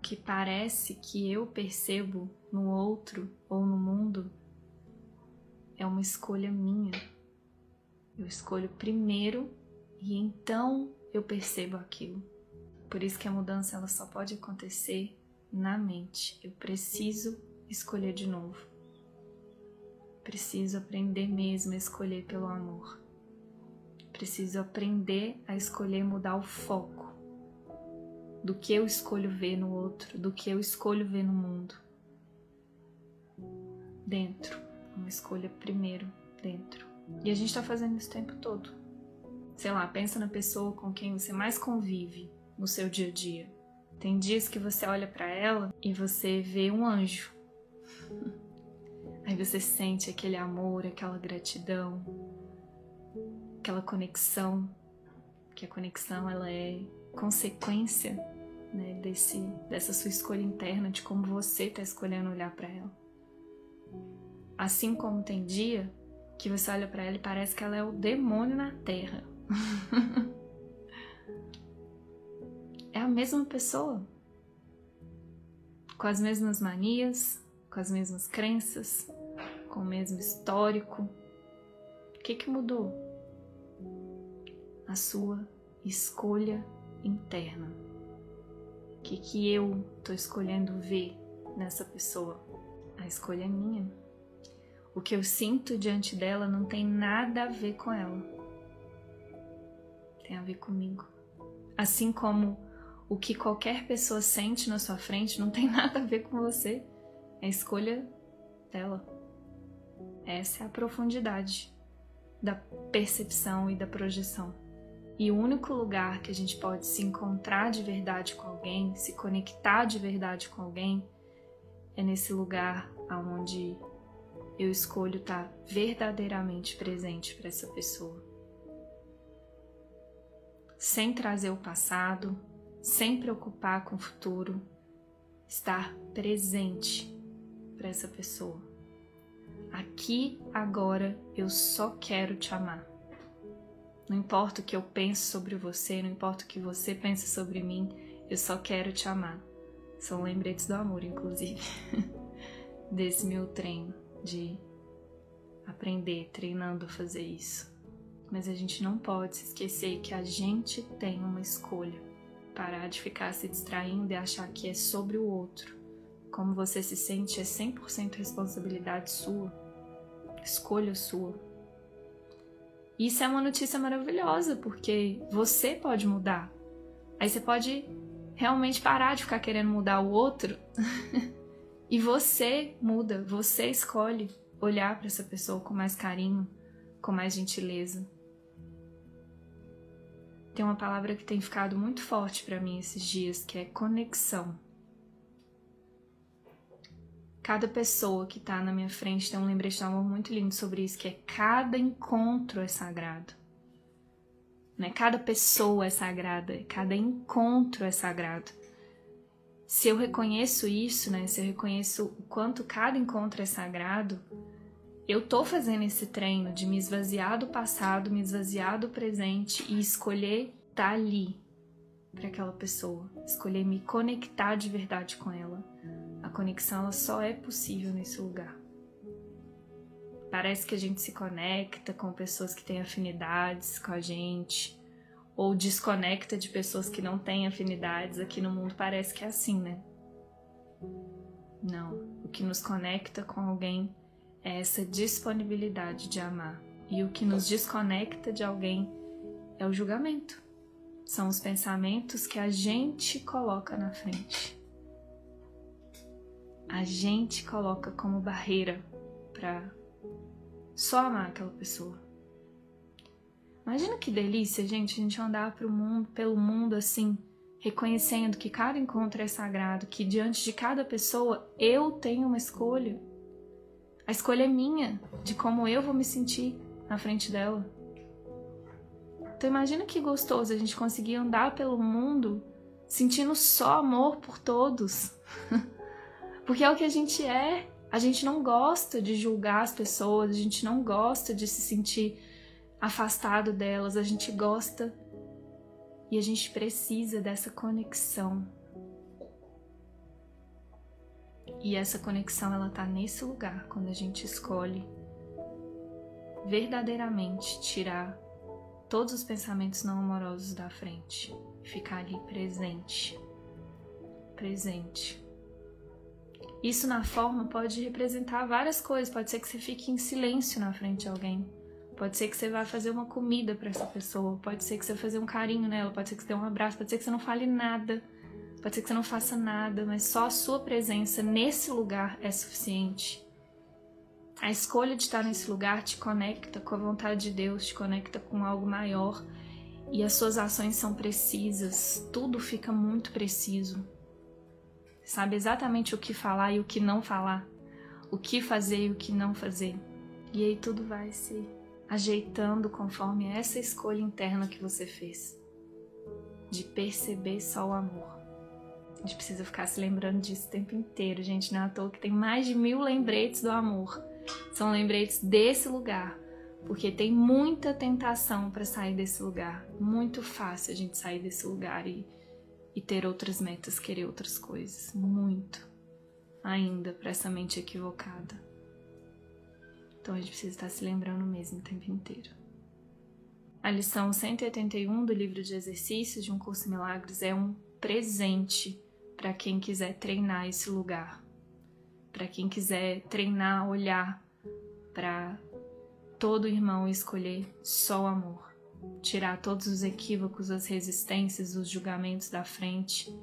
o que parece que eu percebo no outro ou no mundo é uma escolha minha. Eu escolho primeiro e então eu percebo aquilo. Por isso que a mudança ela só pode acontecer na mente. Eu preciso escolher de novo. Preciso aprender mesmo a escolher pelo amor. Preciso aprender a escolher mudar o foco do que eu escolho ver no outro, do que eu escolho ver no mundo. Dentro, uma escolha primeiro dentro. E a gente tá fazendo isso o tempo todo. Sei lá, pensa na pessoa com quem você mais convive no seu dia a dia. Tem dias que você olha para ela e você vê um anjo. Aí você sente aquele amor, aquela gratidão, aquela conexão, que a conexão ela é consequência né, desse, dessa sua escolha interna de como você está escolhendo olhar para ela. Assim como tem dia que você olha para ela e parece que ela é o demônio na terra. é a mesma pessoa, com as mesmas manias, com as mesmas crenças, com o mesmo histórico. O que, que mudou? A sua escolha interna. O que, que eu estou escolhendo ver nessa pessoa? A escolha é minha. O que eu sinto diante dela não tem nada a ver com ela. Tem a ver comigo. Assim como o que qualquer pessoa sente na sua frente não tem nada a ver com você. É a escolha dela. Essa é a profundidade da percepção e da projeção. E o único lugar que a gente pode se encontrar de verdade com alguém, se conectar de verdade com alguém, é nesse lugar aonde eu escolho estar verdadeiramente presente para essa pessoa. Sem trazer o passado, sem preocupar com o futuro, estar presente para essa pessoa. Aqui, agora, eu só quero te amar. Não importa o que eu penso sobre você, não importa o que você pensa sobre mim, eu só quero te amar. São lembretes do amor, inclusive, desse meu treino de aprender, treinando a fazer isso. Mas a gente não pode se esquecer que a gente tem uma escolha. Parar de ficar se distraindo e achar que é sobre o outro. Como você se sente é 100% responsabilidade sua, escolha sua. Isso é uma notícia maravilhosa, porque você pode mudar. Aí você pode realmente parar de ficar querendo mudar o outro. e você muda, você escolhe olhar para essa pessoa com mais carinho, com mais gentileza. Tem uma palavra que tem ficado muito forte para mim esses dias, que é conexão. Cada pessoa que está na minha frente tem um lembrete de amor muito lindo sobre isso, que é cada encontro é sagrado. Né? Cada pessoa é sagrada, cada encontro é sagrado. Se eu reconheço isso, né? Se eu reconheço o quanto cada encontro é sagrado, eu tô fazendo esse treino de me esvaziar do passado, me esvaziar do presente e escolher estar tá ali para aquela pessoa, escolher me conectar de verdade com ela conexão ela só é possível nesse lugar. Parece que a gente se conecta com pessoas que têm afinidades com a gente, ou desconecta de pessoas que não têm afinidades. Aqui no mundo parece que é assim, né? Não. O que nos conecta com alguém é essa disponibilidade de amar. E o que nos desconecta de alguém é o julgamento. São os pensamentos que a gente coloca na frente a gente coloca como barreira para só amar aquela pessoa. Imagina que delícia, gente, a gente andar pro mundo, pelo mundo assim, reconhecendo que cada encontro é sagrado, que diante de cada pessoa eu tenho uma escolha. A escolha é minha de como eu vou me sentir na frente dela. Então imagina que gostoso a gente conseguir andar pelo mundo sentindo só amor por todos. Porque é o que a gente é. A gente não gosta de julgar as pessoas, a gente não gosta de se sentir afastado delas, a gente gosta e a gente precisa dessa conexão. E essa conexão ela tá nesse lugar quando a gente escolhe verdadeiramente tirar todos os pensamentos não amorosos da frente, ficar ali presente. Presente. Isso na forma pode representar várias coisas. Pode ser que você fique em silêncio na frente de alguém. Pode ser que você vá fazer uma comida para essa pessoa. Pode ser que você vá fazer um carinho nela. Pode ser que você dê um abraço. Pode ser que você não fale nada. Pode ser que você não faça nada. Mas só a sua presença nesse lugar é suficiente. A escolha de estar nesse lugar te conecta com a vontade de Deus, te conecta com algo maior. E as suas ações são precisas. Tudo fica muito preciso sabe exatamente o que falar e o que não falar, o que fazer e o que não fazer. E aí tudo vai se ajeitando conforme essa escolha interna que você fez, de perceber só o amor. A gente precisa ficar se lembrando disso o tempo inteiro, gente. Não é à toa que tem mais de mil lembretes do amor. São lembretes desse lugar, porque tem muita tentação para sair desse lugar. Muito fácil a gente sair desse lugar e e ter outras metas, querer outras coisas. Muito ainda para essa mente equivocada. Então a gente precisa estar se lembrando mesmo o tempo inteiro. A lição 181 do livro de exercícios de um curso milagres é um presente para quem quiser treinar esse lugar. Para quem quiser treinar, olhar para todo irmão e escolher só o amor tirar todos os equívocos, as resistências, os julgamentos da frente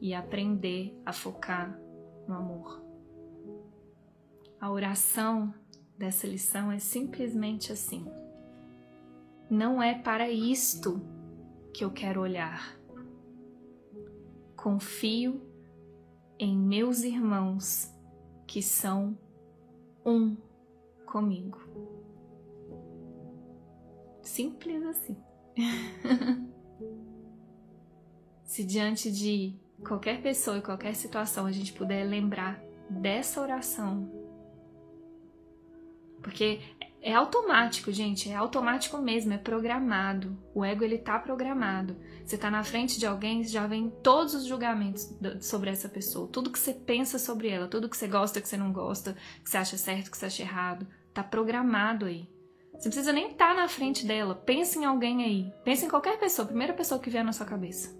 e aprender a focar no amor. A oração dessa lição é simplesmente assim: Não é para isto que eu quero olhar. Confio em meus irmãos que são um comigo. Simples assim. Se diante de qualquer pessoa e qualquer situação a gente puder lembrar dessa oração, porque é automático, gente, é automático mesmo, é programado. O ego ele tá programado. Você tá na frente de alguém, já vem todos os julgamentos sobre essa pessoa, tudo que você pensa sobre ela, tudo que você gosta, que você não gosta, que você acha certo, que você acha errado, tá programado aí. Você precisa nem estar tá na frente dela. Pensa em alguém aí. Pensa em qualquer pessoa, primeira pessoa que vier na sua cabeça.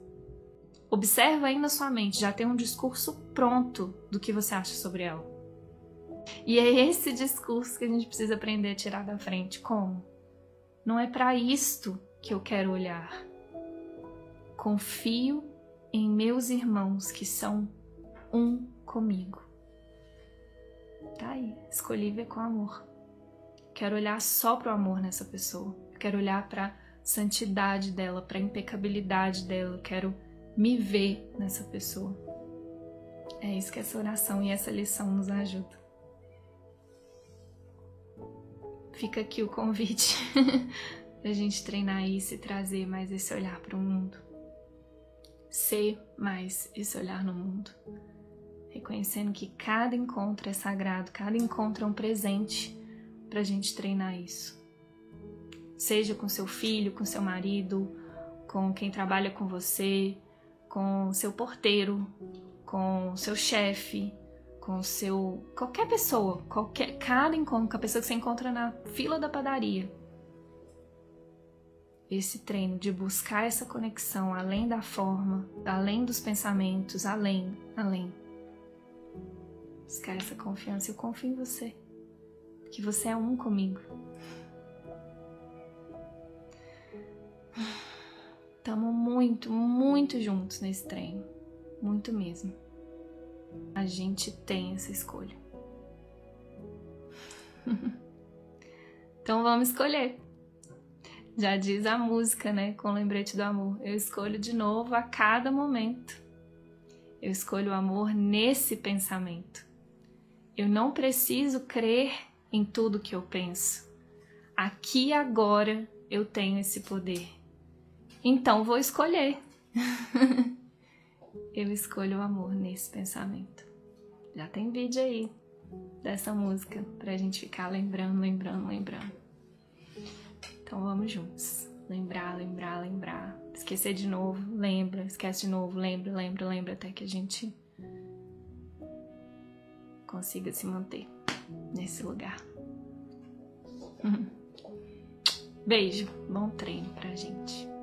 Observa aí na sua mente, já tem um discurso pronto do que você acha sobre ela. E é esse discurso que a gente precisa aprender a tirar da frente. Como? Não é para isto que eu quero olhar. Confio em meus irmãos que são um comigo. Tá aí, escolhi ver com amor. Quero olhar só para o amor nessa pessoa. quero olhar para a santidade dela, para impecabilidade dela. quero me ver nessa pessoa. É isso que essa oração e essa lição nos ajuda. Fica aqui o convite a gente treinar isso e trazer mais esse olhar para o mundo. Ser mais esse olhar no mundo. Reconhecendo que cada encontro é sagrado, cada encontro é um presente para a gente treinar isso. Seja com seu filho, com seu marido, com quem trabalha com você, com seu porteiro, com seu chefe, com seu qualquer pessoa, qualquer cada encontro, a pessoa que você encontra na fila da padaria. Esse treino de buscar essa conexão além da forma, além dos pensamentos, além, além. Buscar essa confiança, eu confio em você que você é um comigo. Estamos muito, muito juntos nesse treino. Muito mesmo. A gente tem essa escolha. então vamos escolher. Já diz a música, né? Com o lembrete do amor. Eu escolho de novo a cada momento. Eu escolho o amor nesse pensamento. Eu não preciso crer em tudo que eu penso. Aqui e agora eu tenho esse poder. Então vou escolher. eu escolho o amor nesse pensamento. Já tem vídeo aí dessa música pra gente ficar lembrando, lembrando, lembrando. Então vamos juntos. Lembrar, lembrar, lembrar. Esquecer de novo, lembra, esquece de novo, lembra, lembra, lembra, até que a gente consiga se manter nesse lugar. Beijo, bom treino pra gente.